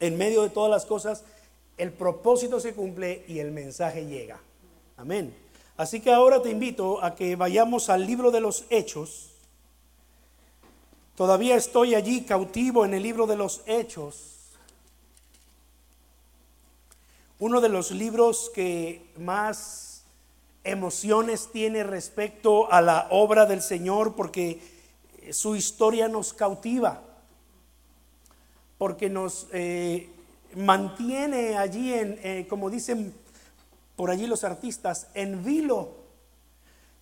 en medio de todas las cosas, el propósito se cumple y el mensaje llega. Amén. Así que ahora te invito a que vayamos al libro de los Hechos. Todavía estoy allí cautivo en el libro de los Hechos. Uno de los libros que más emociones tiene respecto a la obra del Señor porque su historia nos cautiva, porque nos eh, mantiene allí en, eh, como dicen por allí los artistas, en vilo,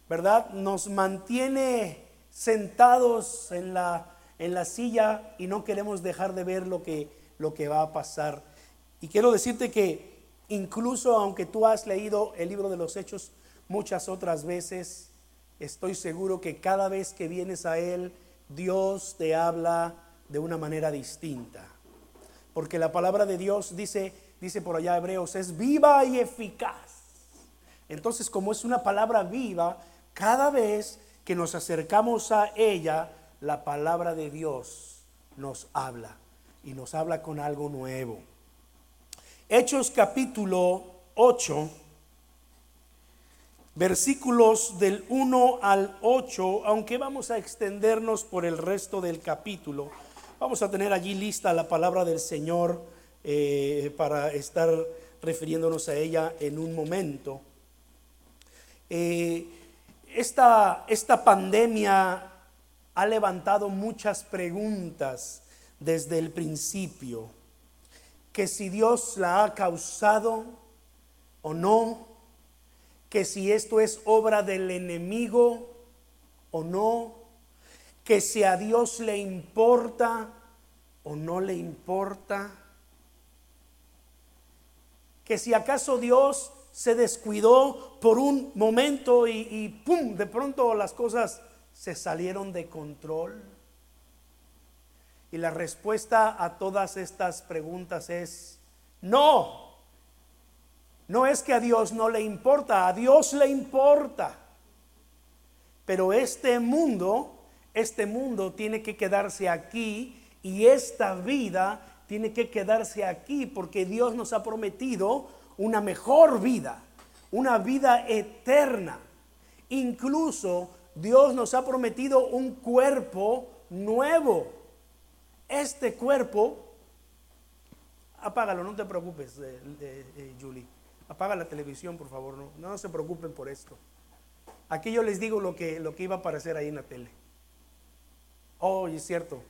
¿verdad? Nos mantiene sentados en la, en la silla y no queremos dejar de ver lo que, lo que va a pasar. Y quiero decirte que incluso aunque tú has leído el libro de los hechos muchas otras veces, estoy seguro que cada vez que vienes a él, Dios te habla de una manera distinta. Porque la palabra de Dios dice, dice por allá Hebreos, es viva y eficaz entonces, como es una palabra viva, cada vez que nos acercamos a ella, la palabra de Dios nos habla y nos habla con algo nuevo. Hechos capítulo 8, versículos del 1 al 8, aunque vamos a extendernos por el resto del capítulo, vamos a tener allí lista la palabra del Señor eh, para estar refiriéndonos a ella en un momento. Eh, esta, esta pandemia ha levantado muchas preguntas desde el principio, que si Dios la ha causado o no, que si esto es obra del enemigo o no, que si a Dios le importa o no le importa, que si acaso Dios se descuidó por un momento y, ¡pum! De pronto las cosas se salieron de control. Y la respuesta a todas estas preguntas es no. No es que a Dios no le importa, a Dios le importa. Pero este mundo, este mundo tiene que quedarse aquí y esta vida tiene que quedarse aquí porque Dios nos ha prometido una mejor vida, una vida eterna. Incluso Dios nos ha prometido un cuerpo nuevo. Este cuerpo, apágalo, no te preocupes, eh, eh, Julie. Apaga la televisión, por favor, no, no se preocupen por esto. Aquí yo les digo lo que, lo que iba a aparecer ahí en la tele. Oh, es cierto,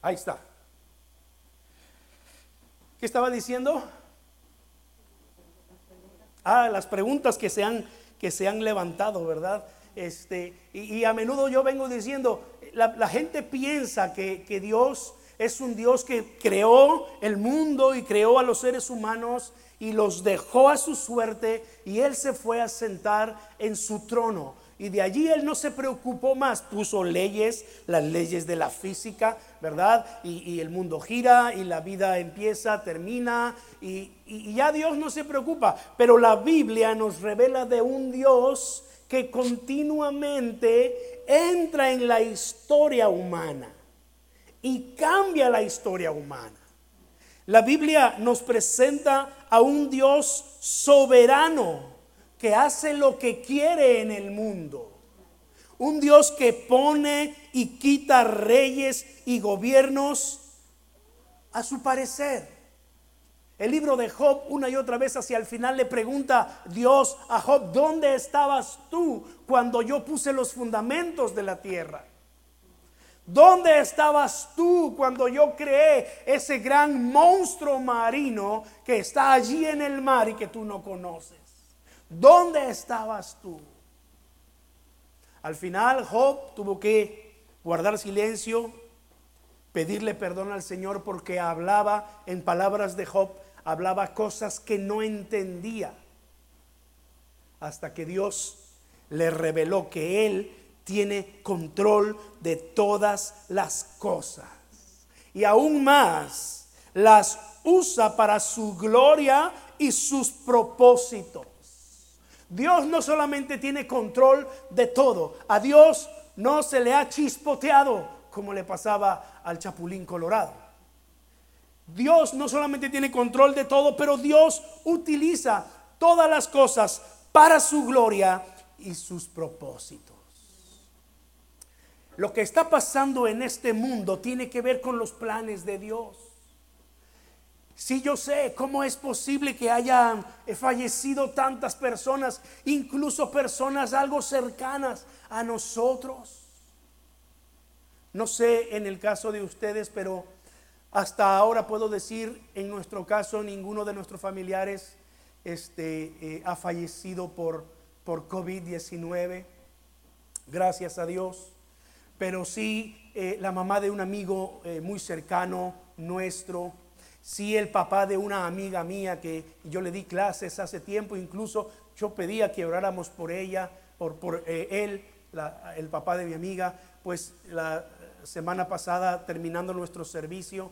Ahí está. ¿Qué estaba diciendo? Ah, las preguntas que se han, que se han levantado, ¿verdad? Este, y, a menudo yo vengo diciendo, la, gente piensa que, que Dios es un Dios que creó el mundo y creó a los seres humanos y los dejó a su suerte y Él se fue a sentar en su trono. Y de allí él no se preocupó más, puso leyes, las leyes de la física, ¿verdad? Y, el mundo gira y la vida empieza, termina y, y ya Dios no se preocupa. Pero la Biblia nos revela de un Dios que continuamente entra en la historia humana y cambia la historia humana. La Biblia nos presenta a un Dios soberano que hace lo que quiere en el mundo. Un Dios que pone y quita reyes y gobiernos a su parecer. El libro de Job una y otra vez hacia el final le pregunta Dios a Job, ¿dónde estabas tú cuando yo puse los fundamentos de la tierra? ¿Dónde estabas tú cuando yo creé ese gran monstruo marino que está allí en el mar y que tú no conoces? ¿Dónde estabas tú? Al final Job tuvo que guardar silencio, pedirle perdón al Señor porque hablaba, en palabras de Job, hablaba cosas que no entendía. Hasta que Dios le reveló que Él tiene control de todas las cosas. Y aún más, las usa para su gloria y sus propósitos. Dios no solamente tiene control de todo, a Dios no se le ha chispoteado como le pasaba al chapulín colorado. Dios no solamente tiene control de todo, pero Dios utiliza todas las cosas para su gloria y sus propósitos. Lo que está pasando en este mundo tiene que ver con los planes de Dios. Si yo sé cómo es posible que hayan fallecido tantas personas, incluso personas algo cercanas a nosotros. No sé en el caso de ustedes, pero hasta ahora puedo decir, en nuestro caso, ninguno de nuestros familiares este, eh, ha fallecido por, por COVID-19. Gracias a Dios. Pero sí, eh, la mamá de un amigo eh, muy cercano nuestro si el papá de una amiga mía que yo le di clases hace tiempo, incluso yo pedía que oráramos por ella, por, por eh, él, el papá de mi amiga, pues la semana pasada terminando nuestro servicio,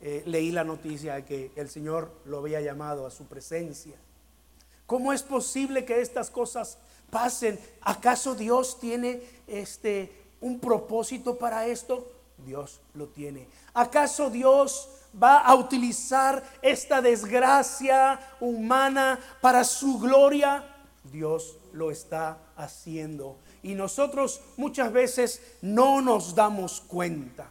leí la noticia de que el Señor lo había llamado a su presencia. ¿Cómo es posible que estas cosas pasen? ¿Acaso Dios tiene este un propósito para esto? Dios lo tiene. ¿Acaso Dios va a utilizar esta desgracia humana para su gloria, Dios lo está haciendo. Y nosotros muchas veces no nos damos cuenta.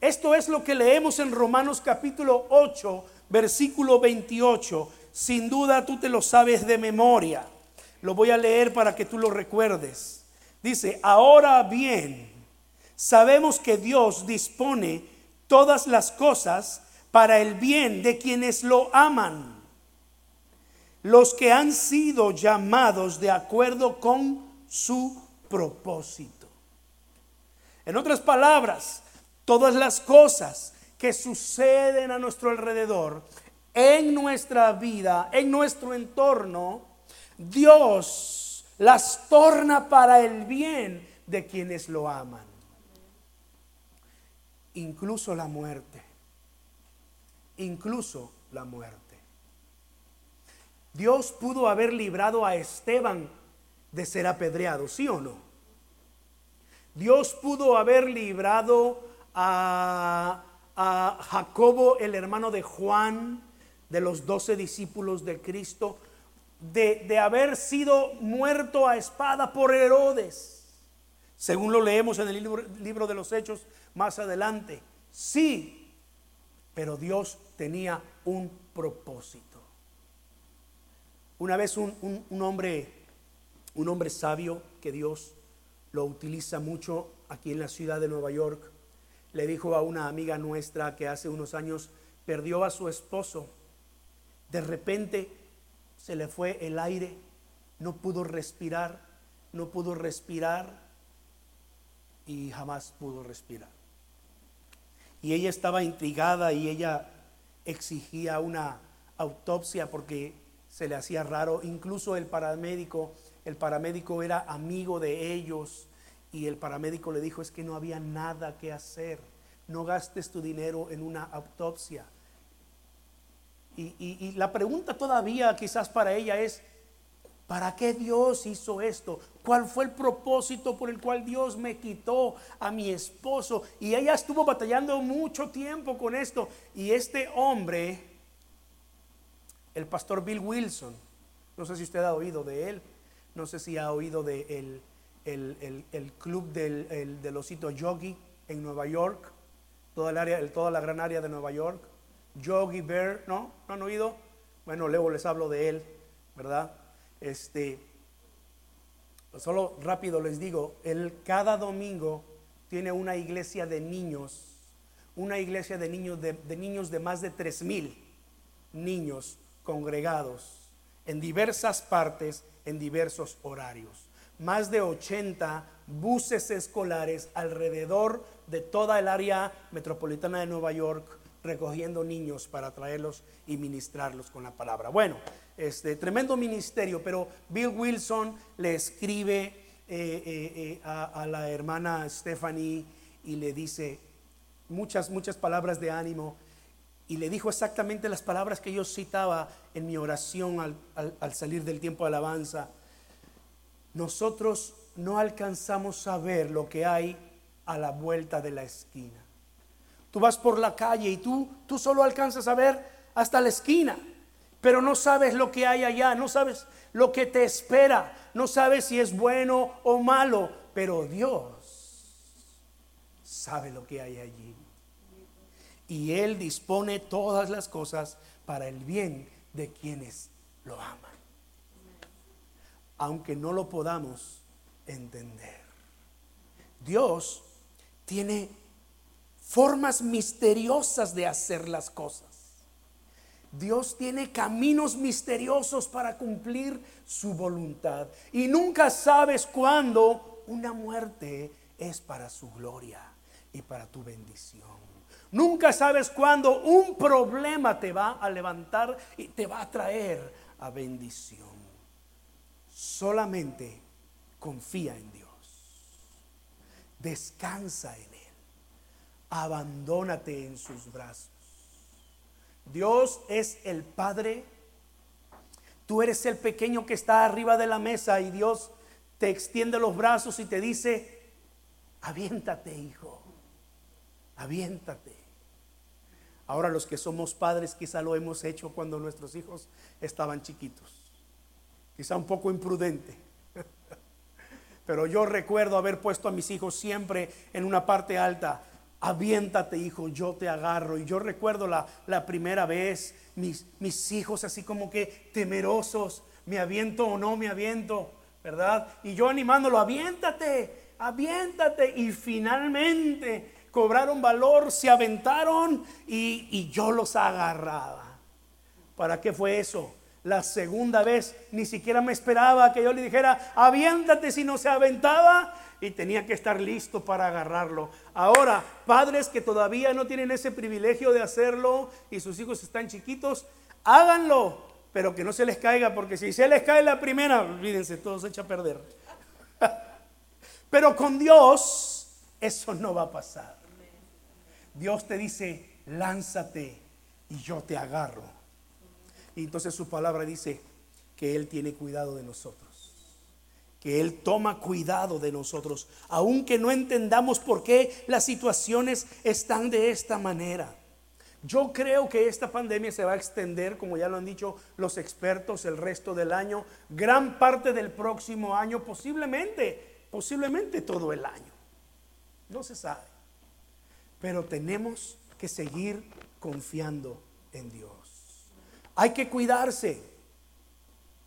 Esto es lo que leemos en Romanos capítulo 8, versículo 28. Sin duda tú te lo sabes de memoria. Lo voy a leer para que tú lo recuerdes. Dice, ahora bien, sabemos que Dios dispone todas las cosas para el bien de quienes lo aman, los que han sido llamados de acuerdo con su propósito. En otras palabras, todas las cosas que suceden a nuestro alrededor, en nuestra vida, en nuestro entorno, Dios las torna para el bien de quienes lo aman incluso la muerte, incluso la muerte. Dios pudo haber librado a Esteban de ser apedreado, ¿sí o no? Dios pudo haber librado a, Jacobo, el hermano de Juan, de los doce discípulos de Cristo, de, de haber sido muerto a espada por Herodes, según lo leemos en el libro, libro de los Hechos, más adelante. Sí, pero Dios tenía un propósito. Una vez un, hombre, un hombre sabio que Dios lo utiliza mucho aquí en la ciudad de Nueva York, le dijo a una amiga nuestra que hace unos años perdió a su esposo. De repente se le fue el aire, no pudo respirar, no pudo respirar y jamás pudo respirar y ella estaba intrigada y ella exigía una autopsia porque se le hacía raro. Incluso el paramédico, el paramédico era amigo de ellos y el paramédico le dijo es que no había nada que hacer. No gastes tu dinero en una autopsia. Y, la pregunta todavía quizás para ella es, ¿Para qué Dios hizo esto? ¿Cuál fue el propósito por el cual Dios me quitó a mi esposo? Y ella estuvo batallando mucho tiempo con esto. Y este hombre, el pastor Bill Wilson, no sé si usted ha oído de él, no sé si ha oído de el, club del, del, osito Yogi en Nueva York, toda, el área, toda la gran área de Nueva York. Yogi Bear, ¿no? ¿No han oído? Bueno, luego les hablo de él, ¿verdad? Este, solo rápido les digo, él cada domingo tiene una iglesia de niños, una iglesia de niños de, niños de más de tres mil niños congregados en diversas partes, en diversos horarios. Más de 80 buses escolares alrededor de toda el área metropolitana de Nueva York recogiendo niños para traerlos y ministrarlos con la palabra. Bueno, este tremendo ministerio, pero Bill Wilson le escribe eh, eh, eh, a, la hermana Stephanie y le dice muchas, muchas palabras de ánimo y le dijo exactamente las palabras que yo citaba en mi oración al, al salir del tiempo de alabanza. Nosotros no alcanzamos a ver lo que hay a la vuelta de la esquina. Tú vas por la calle y tú, tú solo alcanzas a ver hasta la esquina, pero no sabes lo que hay allá, no sabes lo que te espera, no sabes si es bueno o malo, pero Dios sabe lo que hay allí. Y Él dispone todas las cosas para el bien de quienes lo aman. Aunque no lo podamos entender. Dios tiene formas misteriosas de hacer las cosas. Dios tiene caminos misteriosos para cumplir su voluntad. Y nunca sabes cuándo una muerte es para su gloria y para tu bendición. Nunca sabes cuándo un problema te va a levantar y te va a traer a bendición. Solamente confía en Dios. Descansa en. Abandónate en sus brazos. Dios es el Padre. Tú eres el pequeño que está arriba de la mesa y Dios te extiende los brazos y te dice, aviéntate hijo, aviéntate. Ahora los que somos padres quizá lo hemos hecho cuando nuestros hijos estaban chiquitos, quizá un poco imprudente. Pero yo recuerdo haber puesto a mis hijos siempre en una parte alta aviéntate hijo, yo te agarro. Y yo recuerdo la, la primera vez, mis, mis, hijos así como que temerosos, me aviento o no me aviento, ¿verdad? Y yo animándolo, aviéntate, aviéntate. Y finalmente cobraron valor, se aventaron y, y yo los agarraba. ¿Para qué fue eso? La segunda vez ni siquiera me esperaba que yo le dijera, aviéntate si no se aventaba y tenía que estar listo para agarrarlo. Ahora, padres que todavía no tienen ese privilegio de hacerlo y sus hijos están chiquitos, háganlo, pero que no se les caiga, porque si se les cae la primera, olvídense, todo se echa a perder. pero con Dios eso no va a pasar. Dios te dice, lánzate y yo te agarro. Y entonces su palabra dice que Él tiene cuidado de nosotros que Él toma cuidado de nosotros, aunque no entendamos por qué las situaciones están de esta manera. Yo creo que esta pandemia se va a extender, como ya lo han dicho los expertos, el resto del año, gran parte del próximo año, posiblemente, posiblemente todo el año. No se sabe. Pero tenemos que seguir confiando en Dios. Hay que cuidarse.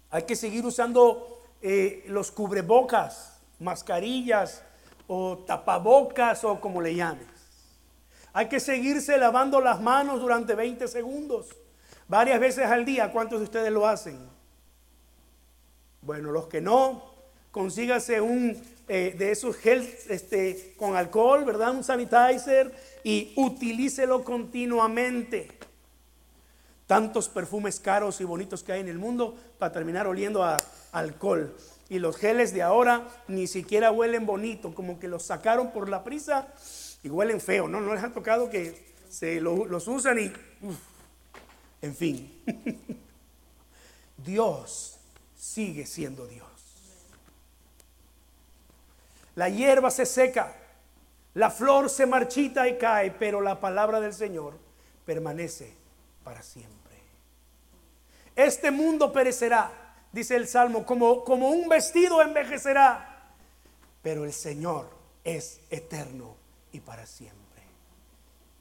Hay que seguir usando eh, los cubrebocas, mascarillas o tapabocas o como le llames. Hay que seguirse lavando las manos durante 20 segundos, varias veces al día. ¿Cuántos de ustedes lo hacen? Bueno, los que no, consígase un eh, de esos gel este, con alcohol, ¿verdad? Un sanitizer y utilícelo continuamente. Tantos perfumes caros y bonitos que hay en el mundo para terminar oliendo a alcohol. Y los geles de ahora ni siquiera huelen bonito, como que los sacaron por la prisa y huelen feo, ¿no? No les ha tocado que se los usan y... en fin. Dios sigue siendo Dios. La hierba se seca, la flor se marchita y cae, pero la palabra del Señor permanece para siempre. Este mundo perecerá, dice el Salmo, como, como un vestido envejecerá, pero el Señor es eterno y para siempre.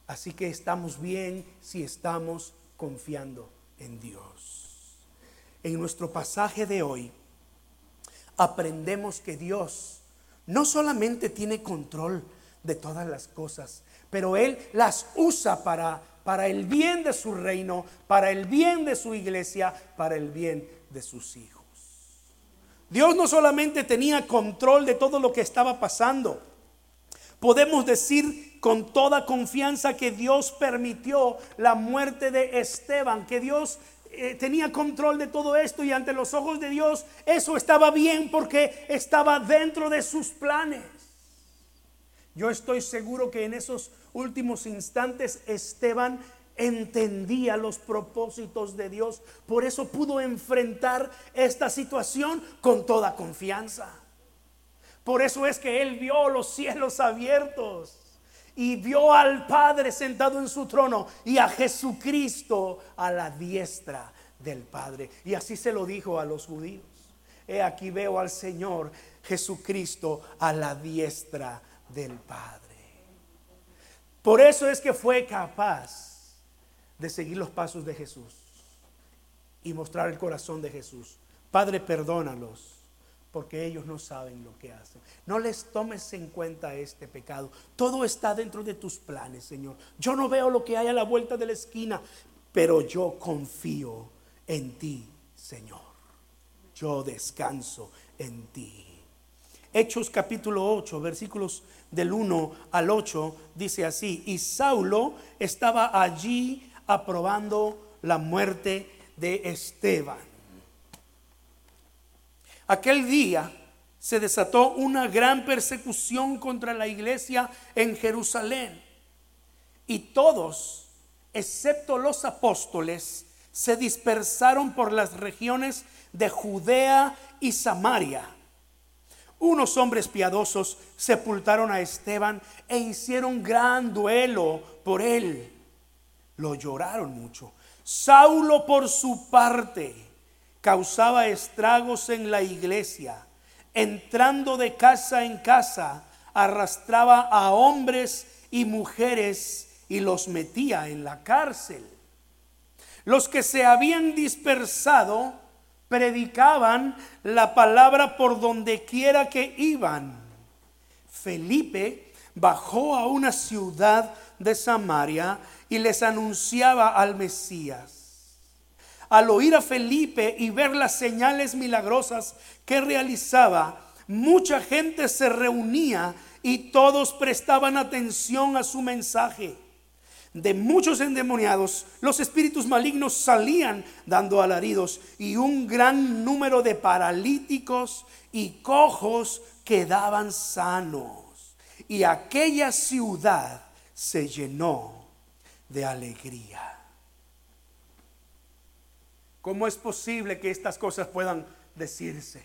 Así que estamos bien si estamos confiando en Dios. En nuestro pasaje de hoy aprendemos que Dios no solamente tiene control de todas las cosas, pero Él las usa para, para el bien de su reino, para el bien de su iglesia, para el bien de sus hijos. Dios no solamente tenía control de todo lo que estaba pasando, podemos decir con toda confianza que Dios permitió la muerte de Esteban, que Dios eh, tenía control de todo esto y ante los ojos de Dios eso estaba bien porque estaba dentro de sus planes. Yo estoy seguro que en esos últimos instantes Esteban entendía los propósitos de Dios. Por eso pudo enfrentar esta situación con toda confianza. Por eso es que él vio los cielos abiertos y vio al Padre sentado en su trono y a Jesucristo a la diestra del Padre. Y así se lo dijo a los judíos. He aquí veo al Señor Jesucristo a la diestra del Padre. Por eso es que fue capaz de seguir los pasos de Jesús y mostrar el corazón de Jesús. Padre, perdónalos porque ellos no saben lo que hacen. No les tomes en cuenta este pecado. Todo está dentro de tus planes, Señor. Yo no veo lo que hay a la vuelta de la esquina, pero yo confío en ti, Señor. Yo descanso en ti. Hechos capítulo 8, versículos del 1 al 8, dice así, y Saulo estaba allí aprobando la muerte de Esteban. Aquel día se desató una gran persecución contra la iglesia en Jerusalén y todos, excepto los apóstoles, se dispersaron por las regiones de Judea y Samaria. Unos hombres piadosos sepultaron a Esteban e hicieron gran duelo por él. Lo lloraron mucho. Saulo por su parte causaba estragos en la iglesia. Entrando de casa en casa, arrastraba a hombres y mujeres y los metía en la cárcel. Los que se habían dispersado predicaban la palabra por donde quiera que iban. Felipe bajó a una ciudad de Samaria y les anunciaba al Mesías al oír a Felipe y ver las señales milagrosas que realizaba, mucha gente se reunía y todos prestaban atención a su mensaje. De muchos endemoniados, los espíritus malignos salían dando alaridos y un gran número de paralíticos y cojos quedaban sanos. Y aquella ciudad se llenó de alegría. ¿Cómo es posible que estas cosas puedan decirse?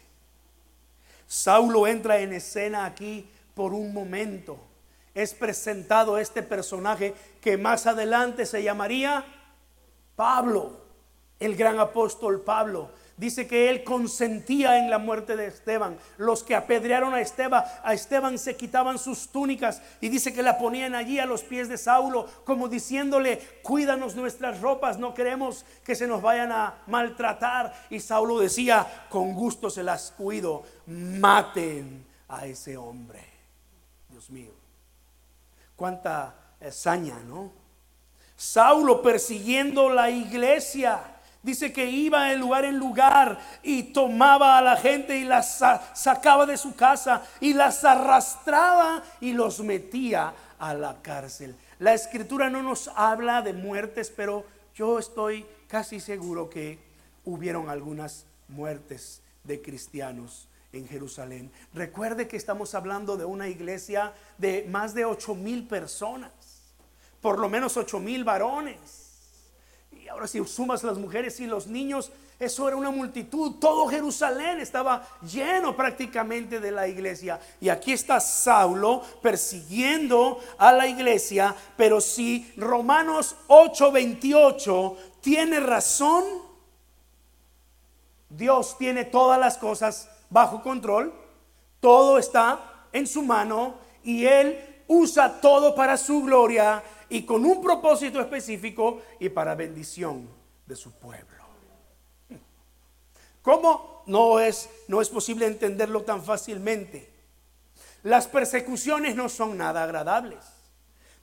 Saulo entra en escena aquí por un momento. Es presentado este personaje que más adelante se llamaría Pablo, el gran apóstol Pablo dice que él consentía en la muerte de Esteban. Los que apedrearon a Esteban, a Esteban se quitaban sus túnicas y dice que la ponían allí a los pies de Saulo, como diciéndole, cuídanos nuestras ropas, no queremos que se nos vayan a maltratar. Y Saulo decía, con gusto se las cuido, maten a ese hombre. Dios mío, cuánta hazaña, ¿no? Saulo persiguiendo la iglesia Dice que iba de lugar en lugar y tomaba a la gente y las sacaba de su casa y las arrastraba y los metía a la cárcel. La escritura no nos habla de muertes, pero yo estoy casi seguro que hubieron algunas muertes de cristianos en Jerusalén. Recuerde que estamos hablando de una iglesia de más de ocho mil personas, por lo menos ocho mil varones ahora si sumas las mujeres y los niños, eso era una multitud. Todo Jerusalén estaba lleno prácticamente de la iglesia. Y aquí está Saulo persiguiendo a la iglesia. Pero si Romanos 8:28 tiene razón, Dios tiene todas las cosas bajo control. Todo está en su mano y Él usa todo para su gloria y con un propósito específico y para bendición de su pueblo. ¿Cómo? No es, no es posible entenderlo tan fácilmente. Las persecuciones no son nada agradables.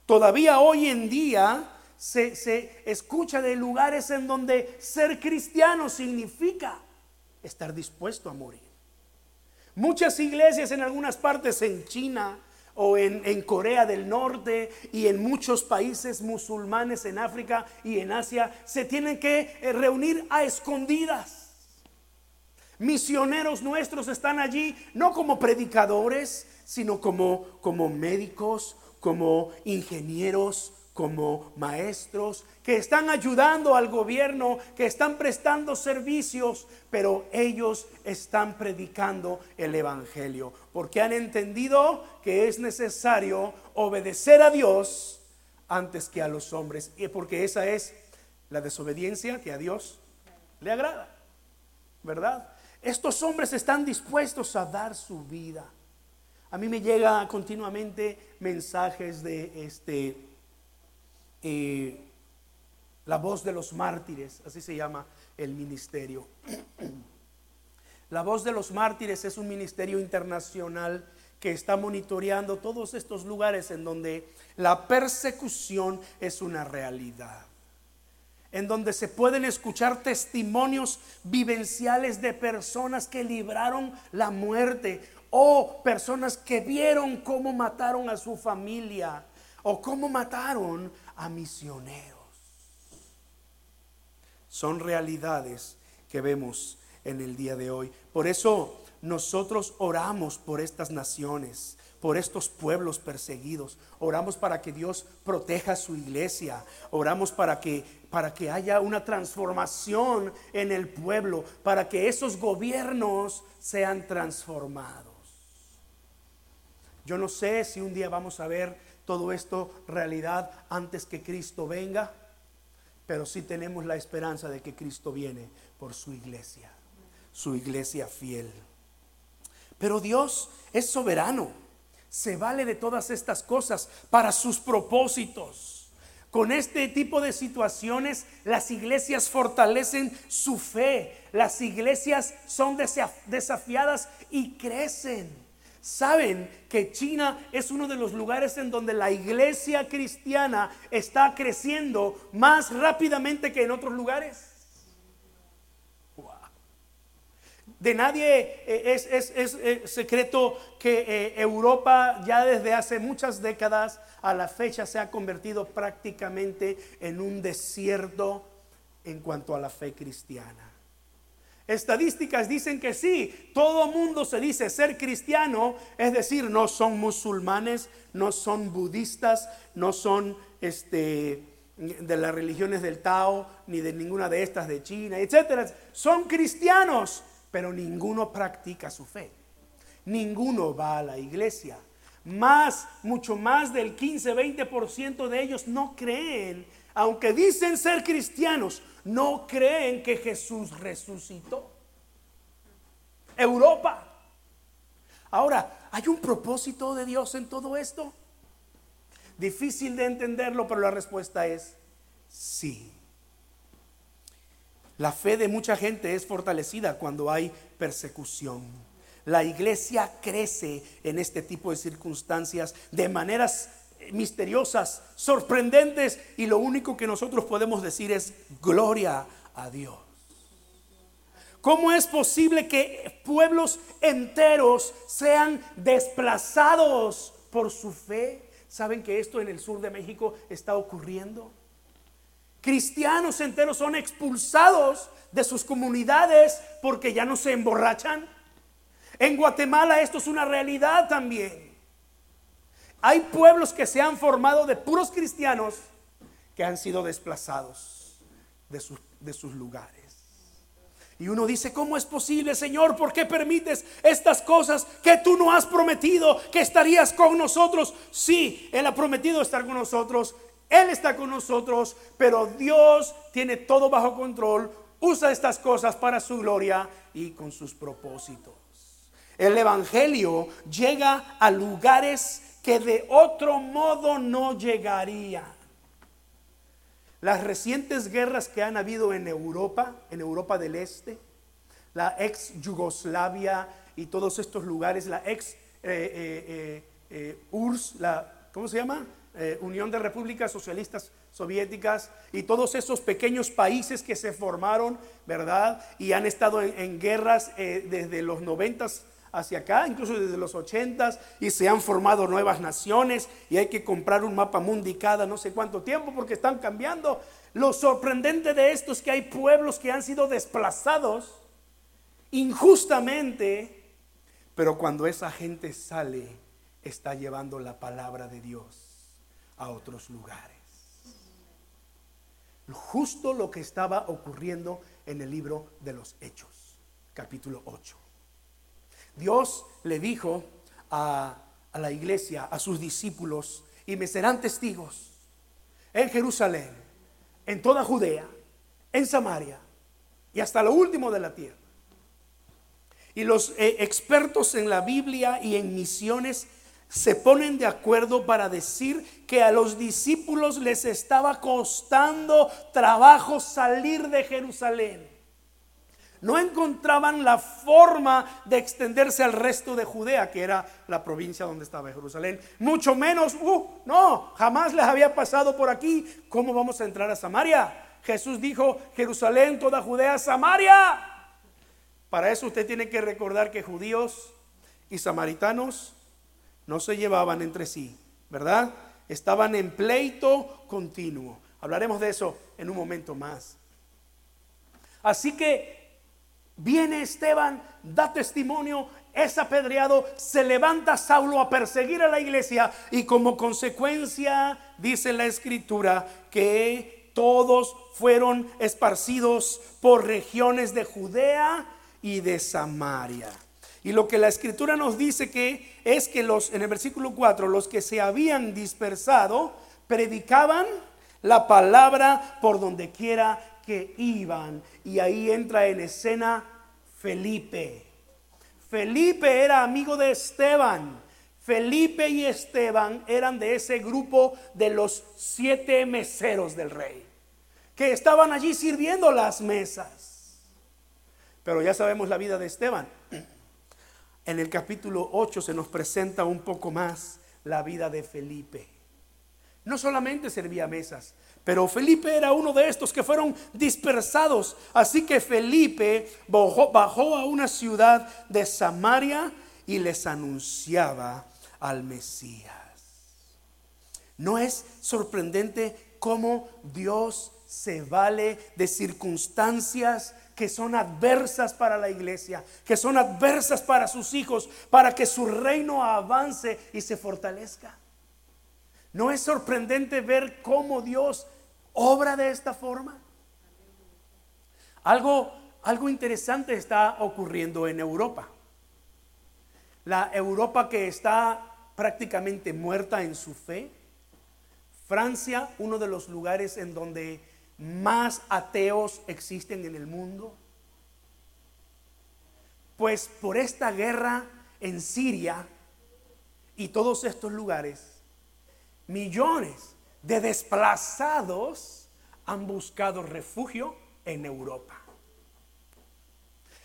Todavía hoy en día se, se escucha de lugares en donde ser cristiano significa estar dispuesto a morir. Muchas iglesias en algunas partes en China, o en, Corea del Norte y en muchos países musulmanes en África y en Asia se tienen que eh, reunir a escondidas. Misioneros nuestros están allí no como predicadores, sino como, como médicos, como ingenieros, como maestros, que están ayudando al gobierno, que están prestando servicios, pero ellos están predicando el Evangelio, porque han entendido que es necesario obedecer a Dios antes que a los hombres, y porque esa es la desobediencia que a Dios le agrada, ¿verdad? Estos hombres están dispuestos a dar su vida. A mí me llega continuamente mensajes de este eh, la voz de los mártires, así se llama el ministerio. La voz de los mártires es un ministerio internacional que está monitoreando todos estos lugares en donde la persecución es una realidad. En donde se pueden escuchar testimonios vivenciales de personas que libraron la muerte o personas que vieron cómo mataron a su familia o cómo mataron a misioneros. Son realidades que vemos en el día de hoy. Por eso nosotros oramos por estas naciones, por estos pueblos perseguidos. Oramos para que Dios proteja su iglesia. Oramos para que para que haya una transformación en el pueblo, para que esos gobiernos sean transformados. Yo no sé si un día vamos a ver todo esto realidad antes que Cristo venga, pero sí tenemos la esperanza de que Cristo viene por su iglesia, su iglesia fiel. Pero Dios es soberano, se vale de todas estas cosas para sus propósitos. Con este tipo de situaciones, las iglesias fortalecen su fe, las iglesias son desafiadas y crecen. ¿Saben que China es uno de los lugares en donde la iglesia cristiana está creciendo más rápidamente que en otros lugares? De nadie eh, es, eh, secreto que eh, Europa ya desde hace muchas décadas a la fecha se ha convertido prácticamente en un desierto en cuanto a la fe cristiana. Estadísticas dicen que sí, todo mundo se dice ser cristiano, es decir, no son musulmanes, no son budistas, no son este, de las religiones del Tao, ni de ninguna de estas de China, etcétera. Son cristianos, pero ninguno practica su fe. Ninguno va a la iglesia. Más, mucho más del 15-20% de ellos no creen, aunque dicen ser cristianos, no creen que Jesús resucitó. Europa. Ahora, ¿hay un propósito de Dios en todo esto? Difícil de entenderlo, pero la respuesta es sí. La fe de mucha gente es fortalecida cuando hay persecución. La iglesia crece en este tipo de circunstancias de maneras misteriosas, sorprendentes, y lo único que nosotros podemos decir es gloria a Dios. ¿Cómo es posible que pueblos enteros sean desplazados por su fe? ¿Saben que esto en el sur de México está ocurriendo? Cristianos enteros son expulsados de sus comunidades porque ya no se emborrachan. En Guatemala esto es una realidad también. Hay pueblos que se han formado de puros cristianos que han sido desplazados de sus, lugares. Y uno dice, ¿cómo es posible, Señor? ¿Por qué permites estas cosas que tú no has prometido que estarías con nosotros? Sí, Él ha prometido estar con nosotros, Él está con nosotros, pero Dios tiene todo bajo control, usa estas cosas para su gloria y con sus propósitos. El Evangelio llega a lugares que de otro modo no llegaría. Las recientes guerras que han habido en Europa, en Europa del Este, la ex Yugoslavia y todos estos lugares, la ex eh, eh, eh, URSS, la, ¿cómo se llama? Unión de Repúblicas Socialistas Soviéticas y todos esos pequeños países que se formaron, ¿verdad? Y han estado en, en guerras desde los noventas hacia acá, incluso desde los ochentas, y se han formado nuevas naciones y hay que comprar un mapa mundi cada no sé cuánto tiempo porque están cambiando. Lo sorprendente de esto es que hay pueblos que han sido desplazados injustamente, pero cuando esa gente sale, está llevando la palabra de Dios a otros lugares. justo lo que estaba ocurriendo en el libro de los Hechos, capítulo 8. Dios le dijo a, la iglesia, a sus discípulos, y me serán testigos en Jerusalén, en toda Judea, en Samaria y hasta lo último de la tierra. Y los eh, expertos en la Biblia y en misiones se ponen de acuerdo para decir que a los discípulos les estaba costando trabajo salir de Jerusalén. No encontraban la forma de extenderse al resto de Judea, que era la provincia donde estaba Jerusalén. Mucho menos, uh, no, jamás les había pasado por aquí. ¿Cómo vamos a entrar a Samaria? Jesús dijo, Jerusalén, toda Judea, Samaria. Para eso usted tiene que recordar que judíos y samaritanos no se llevaban entre sí, ¿verdad? Estaban en pleito continuo. Hablaremos de eso en un momento más. Así que viene Esteban, da testimonio, es apedreado, se levanta Saulo a perseguir a la iglesia y como consecuencia dice la escritura que todos fueron esparcidos por regiones de Judea y de Samaria. Y lo que la escritura nos dice que es que los en el versículo 4 los que se habían dispersado predicaban la palabra por donde quiera que iban y ahí entra en escena Felipe. Felipe era amigo de Esteban. Felipe y Esteban eran de ese grupo de los siete meseros del rey, que estaban allí sirviendo las mesas. Pero ya sabemos la vida de Esteban en el capítulo 8 se nos presenta un poco más la vida de Felipe. No solamente servía mesas, pero Felipe era uno de estos que fueron dispersados. Así que Felipe bajó, a una ciudad de Samaria y les anunciaba al Mesías. ¿No es sorprendente cómo Dios se vale de circunstancias que son adversas para la iglesia, que son adversas para sus hijos, para que su reino avance y se fortalezca. ¿No es sorprendente ver cómo Dios obra de esta forma? Algo, algo interesante está ocurriendo en Europa. La Europa que está prácticamente muerta en su fe. Francia, uno de los lugares en donde más ateos existen en el mundo? Pues por esta guerra en Siria y todos estos lugares, millones de desplazados han buscado refugio en Europa.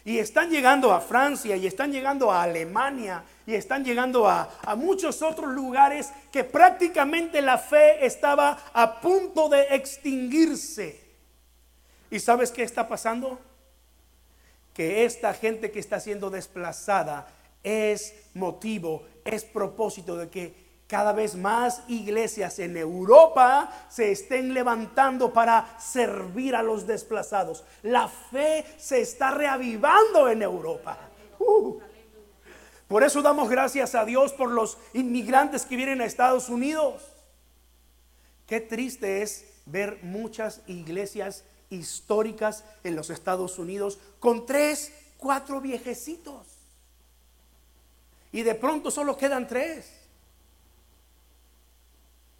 Y están llegando a Francia y están llegando a Alemania y están llegando a, muchos otros lugares que prácticamente la fe estaba a punto de extinguirse. ¿Y sabes qué está pasando? Que esta gente que está siendo desplazada es motivo, es propósito de que cada vez más iglesias en Europa se estén levantando para servir a los desplazados. La fe se está reavivando en Europa. Uh. Por eso damos gracias a Dios por los inmigrantes que vienen a Estados Unidos. Qué triste es ver muchas iglesias históricas en los Estados Unidos con tres, cuatro viejecitos. Y de pronto solo quedan tres.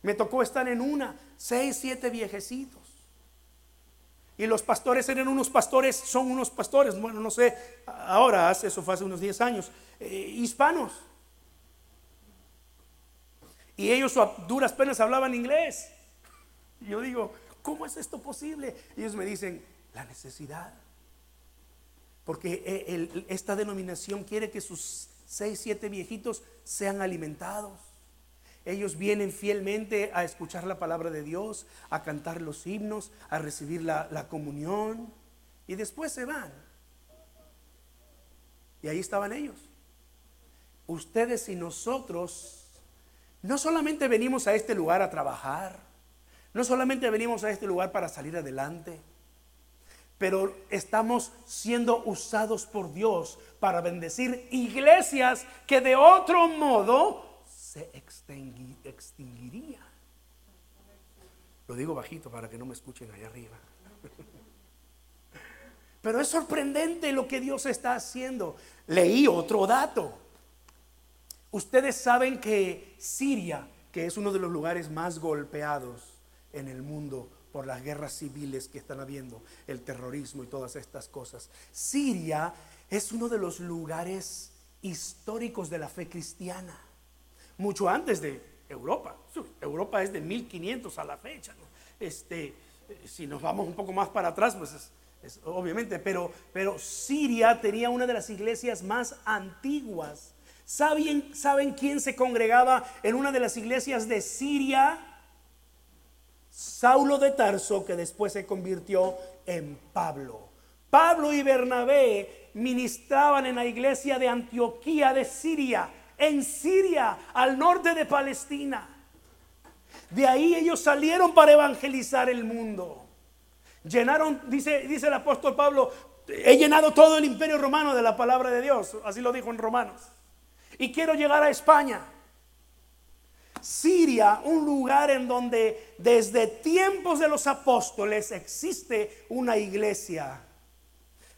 Me tocó estar en una, seis, siete viejecitos. Y los pastores eran unos pastores, son unos pastores, bueno, no sé, ahora hace eso fue hace unos 10 años, eh, hispanos. Y ellos a duras penas hablaban inglés. Yo digo, ¿cómo es esto posible? Y ellos me dicen, la necesidad. Porque eh, esta denominación quiere que sus seis, siete viejitos sean alimentados. Ellos vienen fielmente a escuchar la palabra de Dios, a cantar los himnos, a recibir la, comunión y después se van. Y ahí estaban ellos. Ustedes y nosotros no solamente venimos a este lugar a trabajar, no solamente venimos a este lugar para salir adelante, pero estamos siendo usados por Dios para bendecir iglesias que de otro modo se extinguiría. Lo digo bajito para que no me escuchen allá arriba. Pero es sorprendente lo que Dios está haciendo. Leí otro dato. Ustedes saben que Siria, que es uno de los lugares más golpeados en el mundo por las guerras civiles que están habiendo, el terrorismo y todas estas cosas, Siria es uno de los lugares históricos de la fe cristiana, mucho antes de Europa. Europa es de 1500 a la fecha. Este, si nos vamos un poco más para atrás, pues es, obviamente, pero, pero Siria tenía una de las iglesias más antiguas ¿Saben, ¿Saben quién se congregaba en una de las iglesias de Siria? Saulo de Tarso, que después se convirtió en Pablo. Pablo y Bernabé ministraban en la iglesia de Antioquía de Siria, en Siria, al norte de Palestina. De ahí ellos salieron para evangelizar el mundo. Llenaron, dice, dice el apóstol Pablo, he llenado todo el imperio romano de la palabra de Dios. Así lo dijo en Romanos y quiero llegar a España. Siria, un lugar en donde desde tiempos de los apóstoles existe una iglesia.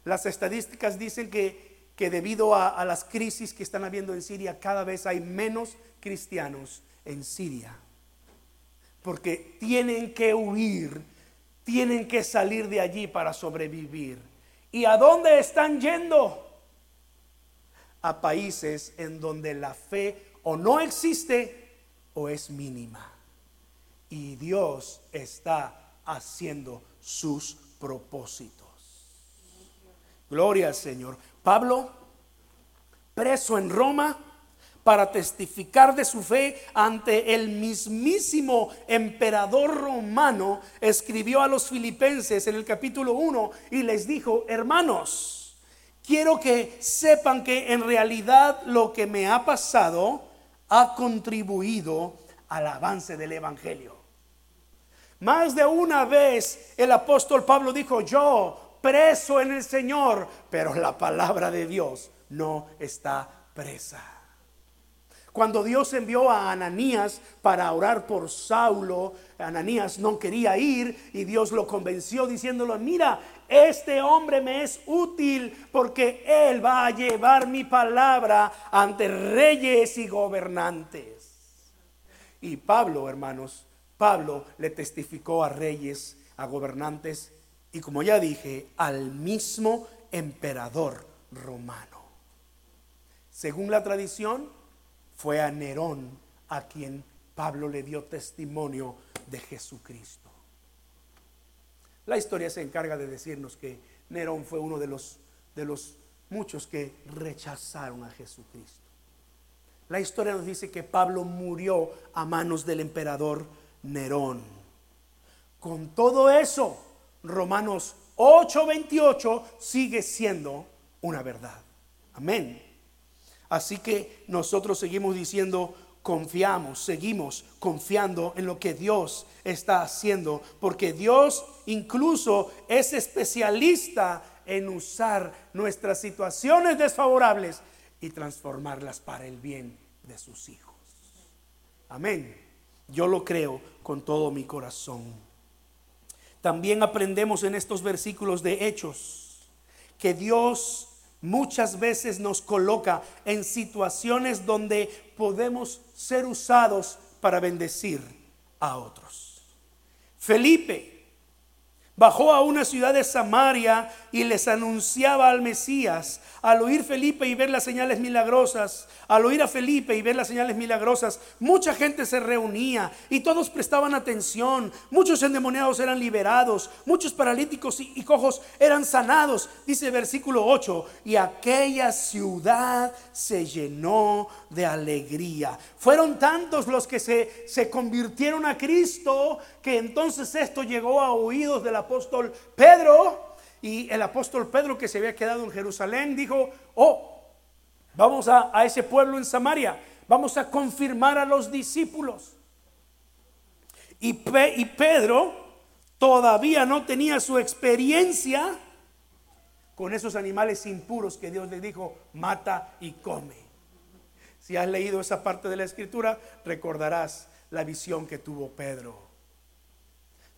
Las estadísticas dicen que, que debido a, las crisis que están habiendo en Siria, cada vez hay menos cristianos en Siria. Porque tienen que huir, tienen que salir de allí para sobrevivir. ¿Y a dónde están yendo? a países en donde la fe o no existe o es mínima. Y Dios está haciendo sus propósitos. Gloria al Señor. Pablo, preso en Roma, para testificar de su fe ante el mismísimo emperador romano, escribió a los filipenses en el capítulo 1 y les dijo, hermanos, quiero que sepan que en realidad lo que me ha pasado ha contribuido al avance del Evangelio. Más de una vez el apóstol Pablo dijo, yo preso en el Señor, pero la palabra de Dios no está presa. Cuando Dios envió a Ananías para orar por Saulo, Ananías no quería ir y Dios lo convenció diciéndolo, mira, este hombre me es útil porque él va a llevar mi palabra ante reyes y gobernantes. Y Pablo, hermanos, Pablo le testificó a reyes, a gobernantes y como ya dije, al mismo emperador romano. Según la tradición, fue a Nerón a quien Pablo le dio testimonio de Jesucristo. La historia se encarga de decirnos que Nerón fue uno de los, de los muchos que rechazaron a Jesucristo. La historia nos dice que Pablo murió a manos del emperador Nerón. Con todo eso, Romanos 8:28 sigue siendo una verdad. Amén. Así que nosotros seguimos diciendo, confiamos, seguimos confiando en lo que Dios está haciendo, porque Dios incluso es especialista en usar nuestras situaciones desfavorables y transformarlas para el bien de sus hijos. Amén. Yo lo creo con todo mi corazón. También aprendemos en estos versículos de Hechos que Dios muchas veces nos coloca en situaciones donde podemos ser usados para bendecir a otros. Felipe bajó a una ciudad de Samaria y les anunciaba al Mesías. Al oír Felipe y ver las señales milagrosas, al oír a Felipe y ver las señales milagrosas, mucha gente se reunía y todos prestaban atención. Muchos endemoniados eran liberados, muchos paralíticos y, cojos eran sanados. Dice versículo 8, y aquella ciudad se llenó de alegría. Fueron tantos los que se, se convirtieron a Cristo que entonces esto llegó a oídos del apóstol Pedro y el apóstol Pedro que se había quedado en Jerusalén dijo, oh, vamos a, ese pueblo en Samaria, vamos a confirmar a los discípulos. Y, y Pedro todavía no tenía su experiencia con esos animales impuros que Dios le dijo, mata y come. Si has leído esa parte de la escritura, recordarás la visión que tuvo Pedro.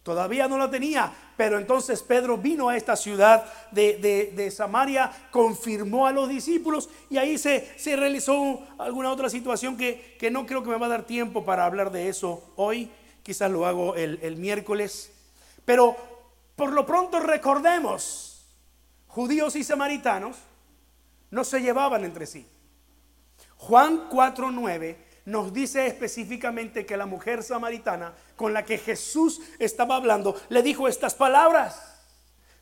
Todavía no la tenía, pero entonces Pedro vino a esta ciudad de, Samaria, confirmó a los discípulos y ahí se, se realizó alguna otra situación que, que, no creo que me va a dar tiempo para hablar de eso hoy, quizás lo hago el, el miércoles, pero por lo pronto recordemos, judíos y samaritanos no se llevaban entre sí. Juan 4.9 nos dice específicamente que la mujer samaritana con la que Jesús estaba hablando le dijo estas palabras.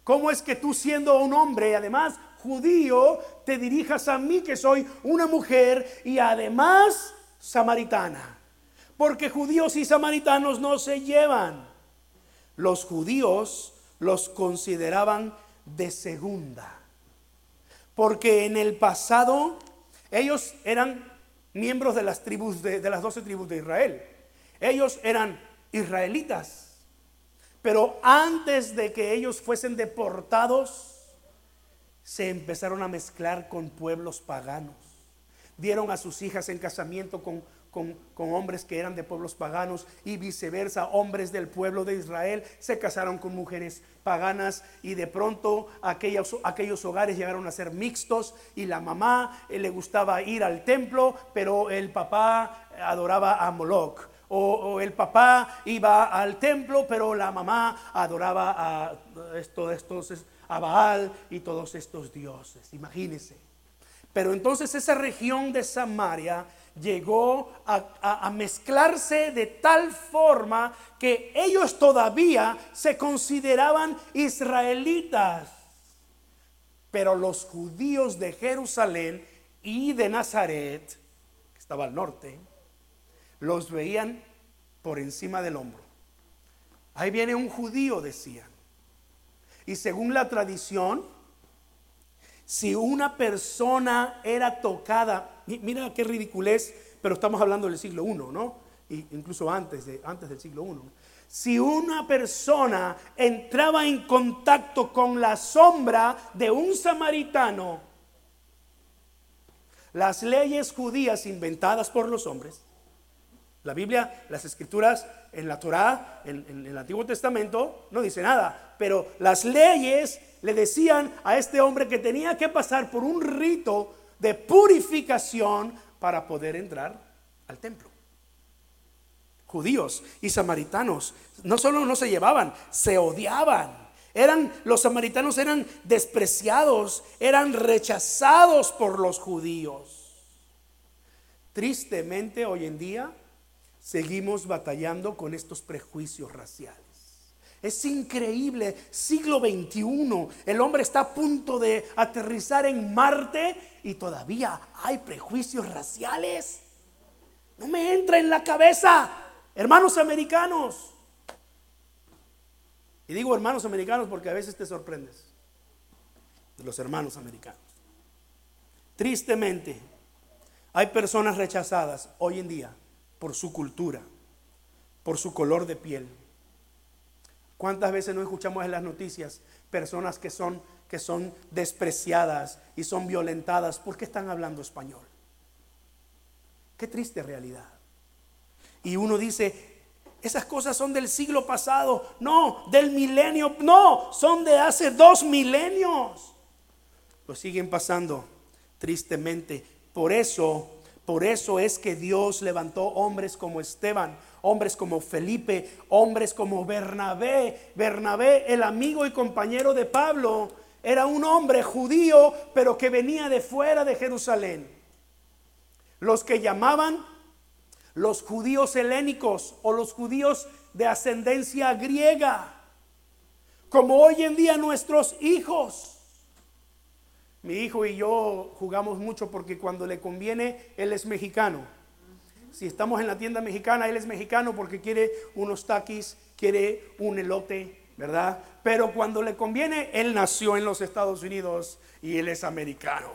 ¿Cómo es que tú siendo un hombre, además judío, te dirijas a mí que soy una mujer y además samaritana? Porque judíos y samaritanos no se llevan. Los judíos los consideraban de segunda. Porque en el pasado ellos eran miembros de las tribus de, las doce tribus de Israel. Ellos eran israelitas. Pero antes de que ellos fuesen deportados, se empezaron a mezclar con pueblos paganos. Dieron a sus hijas en casamiento con con, hombres que eran de pueblos paganos y viceversa, hombres del pueblo de Israel se casaron con mujeres paganas y de pronto aquellos, aquellos hogares llegaron a ser mixtos y la mamá eh, le gustaba ir al templo, pero el papá adoraba a Moloch. O, el papá iba al templo, pero la mamá adoraba a esto, estos, a Baal y todos estos dioses. Imagínense. Pero entonces esa región de Samaria llegó a, mezclarse de tal forma que ellos todavía se consideraban israelitas. Pero los judíos de Jerusalén y de Nazaret, que estaba al norte, los veían por encima del hombro. Ahí viene un judío, decían. Y según la tradición, si una persona era tocada mira qué ridiculez, pero estamos hablando del siglo I, ¿no? incluso antes, de, antes del siglo I. Si una persona entraba en contacto con la sombra de un samaritano, las leyes judías inventadas por los hombres, la Biblia, las escrituras en la Torá, en, en, el Antiguo Testamento, no dice nada, pero las leyes le decían a este hombre que tenía que pasar por un rito de purificación para poder entrar al templo. Judíos y samaritanos no solo no se llevaban, se odiaban. Eran los samaritanos eran despreciados, eran rechazados por los judíos. Tristemente hoy en día seguimos batallando con estos prejuicios raciales. Es increíble, siglo XXI, el hombre está a punto de aterrizar en Marte y todavía hay prejuicios raciales. No me entra en la cabeza, hermanos americanos. Y digo hermanos americanos porque a veces te sorprendes de los hermanos americanos. Tristemente, hay personas rechazadas hoy en día por su cultura, por su color de piel ¿Cuántas veces no escuchamos en las noticias personas que son, que son despreciadas y son violentadas porque están hablando español? Qué triste realidad. Y uno dice, esas cosas son del siglo pasado, no, del milenio, no, son de hace dos milenios. Lo siguen pasando tristemente. Por eso, por eso es que Dios levantó hombres como Esteban, hombres como Felipe, hombres como Bernabé. Bernabé, el amigo y compañero de Pablo, era un hombre judío, pero que venía de fuera de Jerusalén. Los que llamaban los judíos helénicos o los judíos de ascendencia griega, como hoy en día nuestros hijos. Mi hijo y yo jugamos mucho porque cuando le conviene, él es mexicano si estamos en la tienda mexicana, él es mexicano porque quiere unos taquis, quiere un elote, ¿verdad? Pero cuando le conviene, él nació en los Estados Unidos y él es americano,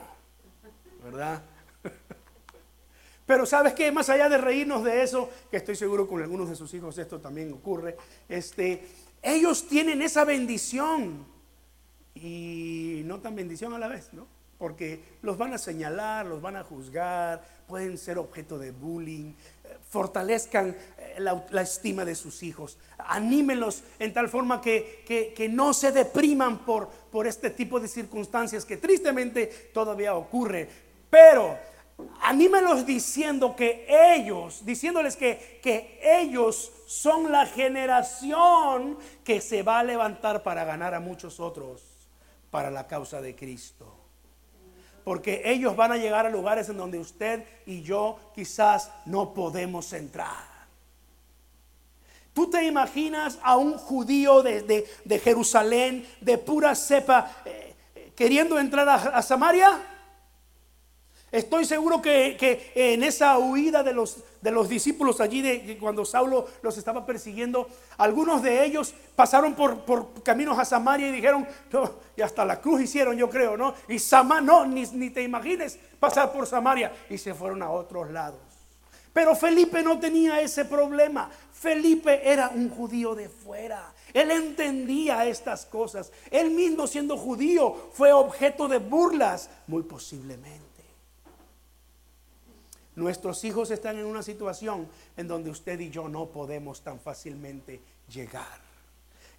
¿verdad? Pero sabes que más allá de reírnos de eso, que estoy seguro con algunos de sus hijos esto también ocurre, este, ellos tienen esa bendición y no tan bendición a la vez, ¿no? porque los van a señalar, los van a juzgar, pueden ser objeto de bullying. Eh, fortalezcan eh, la, estima de sus hijos, anímenlos en tal forma que, que, no se depriman por, por este tipo de circunstancias que tristemente todavía ocurre. Pero anímenlos diciendo que ellos, diciéndoles que, que ellos son la generación que se va a levantar para ganar a muchos otros para la causa de Cristo. Porque ellos van a llegar a lugares en donde usted y yo quizás no podemos entrar. ¿Tú te imaginas a un judío de, Jerusalén, de pura cepa, eh, eh, queriendo entrar a Samaria? Estoy seguro que, en esa huida de los, de los discípulos allí, de, cuando Saulo los estaba persiguiendo, algunos de ellos pasaron por, por caminos a Samaria y dijeron, y hasta la cruz hicieron, yo creo, ¿no? Y Samaria, no, ni, ni te imagines pasar por Samaria. Y se fueron a otros lados. Pero Felipe no tenía ese problema. Felipe era un judío de fuera. Él entendía estas cosas. Él mismo siendo judío fue objeto de burlas, muy posiblemente. Nuestros hijos están en una situación en donde usted y yo no podemos tan fácilmente llegar.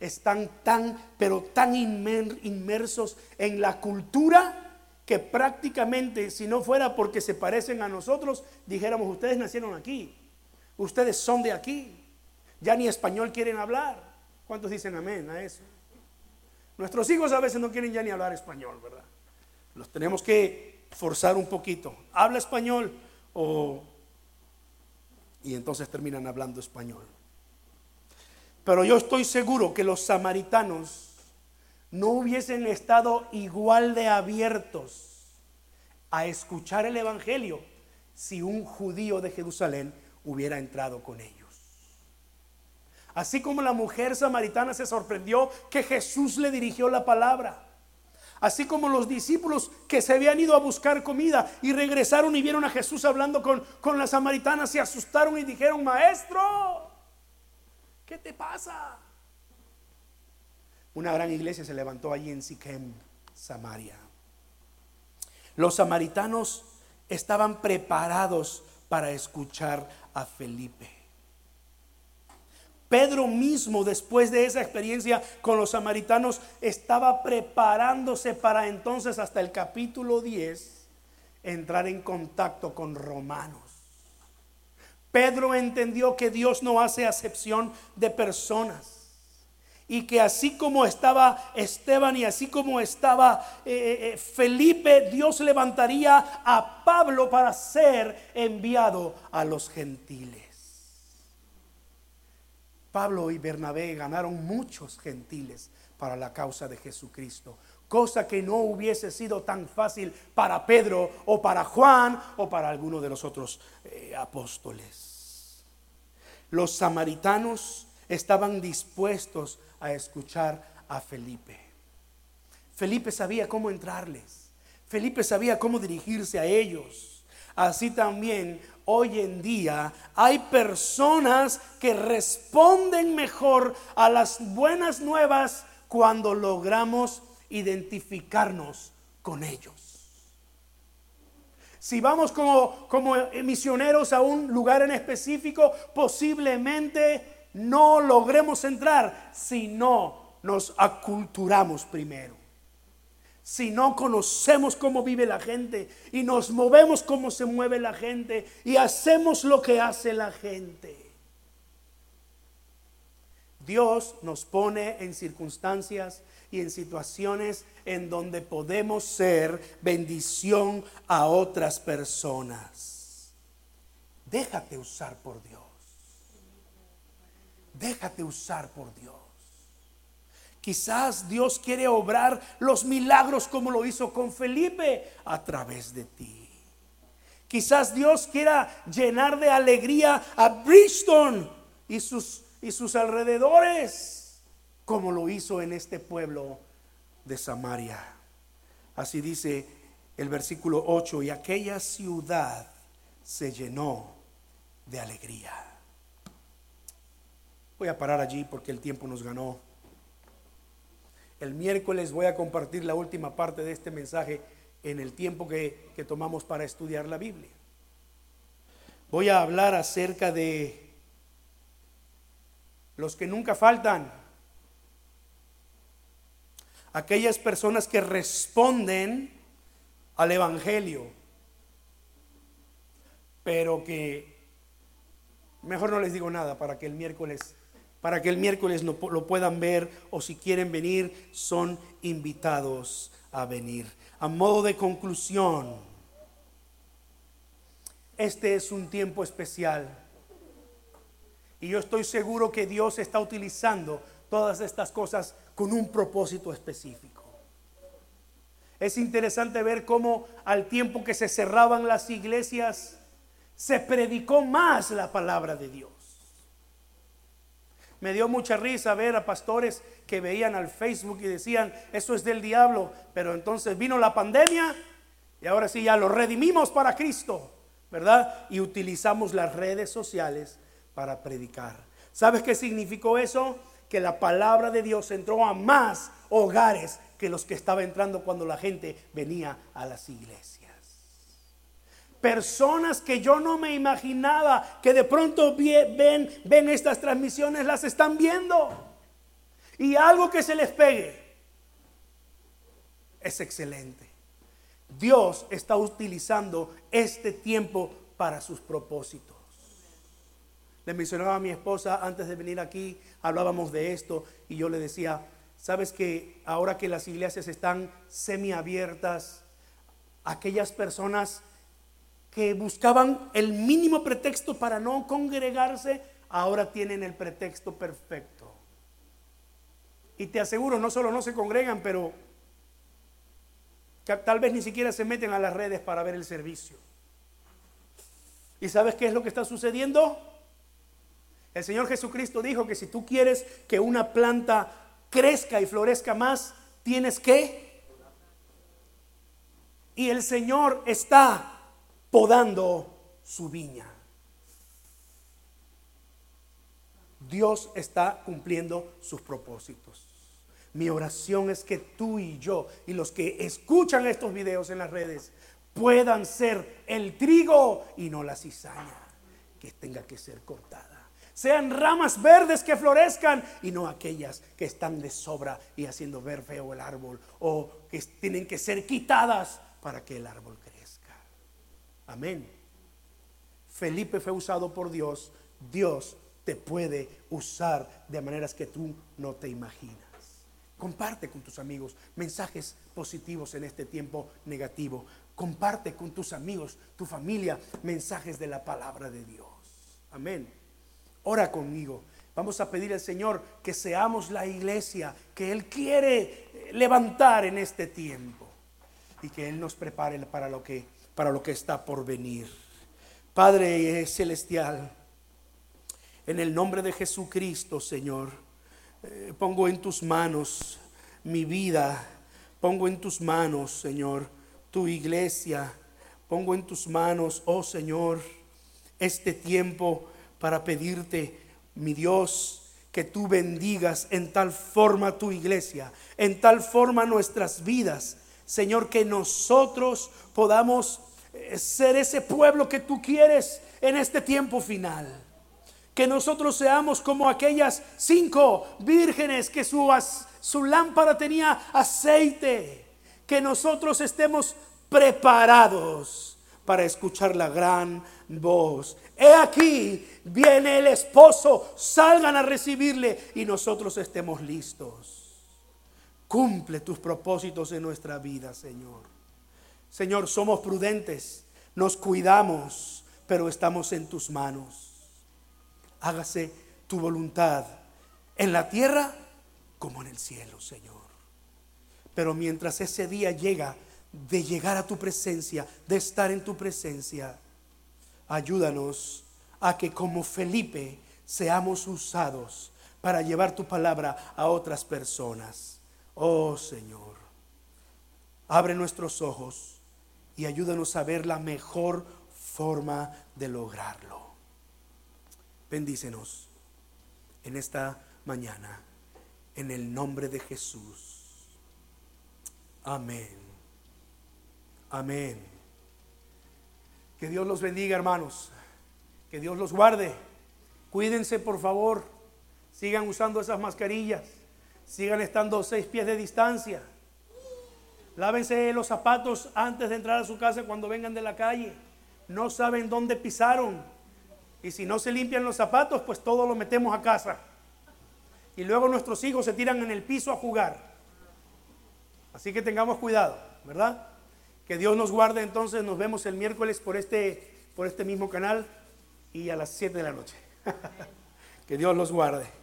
Están tan, pero tan inmersos en la cultura que prácticamente, si no fuera porque se parecen a nosotros, dijéramos, ustedes nacieron aquí, ustedes son de aquí, ya ni español quieren hablar. ¿Cuántos dicen amén a eso? Nuestros hijos a veces no quieren ya ni hablar español, ¿verdad? Los tenemos que forzar un poquito. Habla español, y entonces terminan hablando español. Pero yo estoy seguro que los samaritanos no hubiesen estado igual de abiertos a escuchar el Evangelio si un judío de Jerusalén hubiera entrado con ellos. Así como la mujer samaritana se sorprendió que Jesús le dirigió la palabra. Así como los discípulos que se habían ido a buscar comida y regresaron y vieron a Jesús hablando con, con la samaritana, se asustaron y dijeron, maestro, ¿qué te pasa? Una gran iglesia se levantó allí en Siquem, Samaria. Los samaritanos estaban preparados para escuchar a Felipe. Pedro mismo, después de esa experiencia con los samaritanos, estaba preparándose para entonces, hasta el capítulo 10, entrar en contacto con romanos. Pedro entendió que Dios no hace acepción de personas y que así como estaba Esteban y así como estaba eh, eh, eh, Felipe, Dios levantaría a Pablo para ser enviado a los gentiles. Pablo y Bernabé ganaron muchos gentiles para la causa de Jesucristo, cosa que no hubiese sido tan fácil para Pedro o para Juan o para alguno de los otros eh, apóstoles. Los samaritanos estaban dispuestos a escuchar a Felipe. Felipe sabía cómo entrarles. Felipe sabía cómo dirigirse a ellos. Así también hoy en día hay personas que responden mejor a las buenas nuevas cuando logramos identificarnos con ellos. Si vamos como, como misioneros a un lugar en específico, posiblemente no logremos entrar si no nos aculturamos primero si no conocemos cómo vive la gente y nos movemos como se mueve la gente y hacemos lo que hace la gente. Dios nos pone en circunstancias y en situaciones en donde podemos ser bendición a otras personas. Déjate usar por Dios. Déjate usar por Dios. Quizás Dios quiere obrar los milagros como lo hizo con Felipe a través de ti. Quizás Dios quiera llenar de alegría a Bristol y sus, y sus alrededores como lo hizo en este pueblo de Samaria. Así dice el versículo 8, y aquella ciudad se llenó de alegría. Voy a parar allí porque el tiempo nos ganó. El miércoles voy a compartir la última parte de este mensaje en el tiempo que, que tomamos para estudiar la Biblia. Voy a hablar acerca de los que nunca faltan, aquellas personas que responden al Evangelio, pero que mejor no les digo nada para que el miércoles para que el miércoles lo, lo puedan ver o si quieren venir son invitados a venir. A modo de conclusión, este es un tiempo especial y yo estoy seguro que Dios está utilizando todas estas cosas con un propósito específico. Es interesante ver cómo al tiempo que se cerraban las iglesias, se predicó más la palabra de Dios. Me dio mucha risa ver a pastores que veían al Facebook y decían, eso es del diablo, pero entonces vino la pandemia y ahora sí ya lo redimimos para Cristo, ¿verdad? Y utilizamos las redes sociales para predicar. ¿Sabes qué significó eso? Que la palabra de Dios entró a más hogares que los que estaba entrando cuando la gente venía a las iglesias. Personas que yo no me imaginaba que de pronto ven, ven estas transmisiones, las están viendo. Y algo que se les pegue es excelente. Dios está utilizando este tiempo para sus propósitos. Le mencionaba a mi esposa antes de venir aquí, hablábamos de esto y yo le decía, sabes que ahora que las iglesias están semiabiertas, aquellas personas que buscaban el mínimo pretexto para no congregarse, ahora tienen el pretexto perfecto. Y te aseguro, no solo no se congregan, pero tal vez ni siquiera se meten a las redes para ver el servicio. ¿Y sabes qué es lo que está sucediendo? El Señor Jesucristo dijo que si tú quieres que una planta crezca y florezca más, tienes que... Y el Señor está podando su viña. Dios está cumpliendo sus propósitos. Mi oración es que tú y yo y los que escuchan estos videos en las redes puedan ser el trigo y no la cizaña que tenga que ser cortada sean ramas verdes que florezcan y no aquellas que están de sobra y haciendo ver feo el árbol o que tienen que ser quitadas para que el árbol crezca. Amén. Felipe fue usado por Dios. Dios te puede usar de maneras que tú no te imaginas. Comparte con tus amigos mensajes positivos en este tiempo negativo. Comparte con tus amigos, tu familia, mensajes de la palabra de Dios. Amén. Ora conmigo. Vamos a pedir al Señor que seamos la iglesia que Él quiere levantar en este tiempo y que Él nos prepare para lo que, para lo que está por venir. Padre celestial, en el nombre de Jesucristo, Señor, eh, pongo en tus manos mi vida, pongo en tus manos, Señor, tu iglesia, pongo en tus manos, oh Señor, este tiempo para pedirte, mi Dios, que tú bendigas en tal forma tu iglesia, en tal forma nuestras vidas, Señor, que nosotros podamos eh, ser ese pueblo que tú quieres en este tiempo final. Que nosotros seamos como aquellas cinco vírgenes que su, su lámpara tenía aceite. Que nosotros estemos preparados para escuchar la gran voz. He aquí, viene el esposo, salgan a recibirle y nosotros estemos listos. Cumple tus propósitos en nuestra vida, Señor. Señor, somos prudentes, nos cuidamos, pero estamos en tus manos. Hágase tu voluntad en la tierra como en el cielo, Señor. Pero mientras ese día llega, de llegar a tu presencia, de estar en tu presencia, ayúdanos a que como Felipe seamos usados para llevar tu palabra a otras personas. Oh Señor, abre nuestros ojos y ayúdanos a ver la mejor forma de lograrlo. Bendícenos en esta mañana, en el nombre de Jesús. Amén. Amén. Que Dios los bendiga, hermanos. Que Dios los guarde. Cuídense, por favor. Sigan usando esas mascarillas. Sigan estando seis pies de distancia. Lávense los zapatos antes de entrar a su casa cuando vengan de la calle. No saben dónde pisaron. Y si no se limpian los zapatos, pues todo lo metemos a casa. Y luego nuestros hijos se tiran en el piso a jugar. Así que tengamos cuidado, ¿verdad? Que Dios nos guarde entonces. Nos vemos el miércoles por este, por este mismo canal y a las 7 de la noche. que Dios los guarde.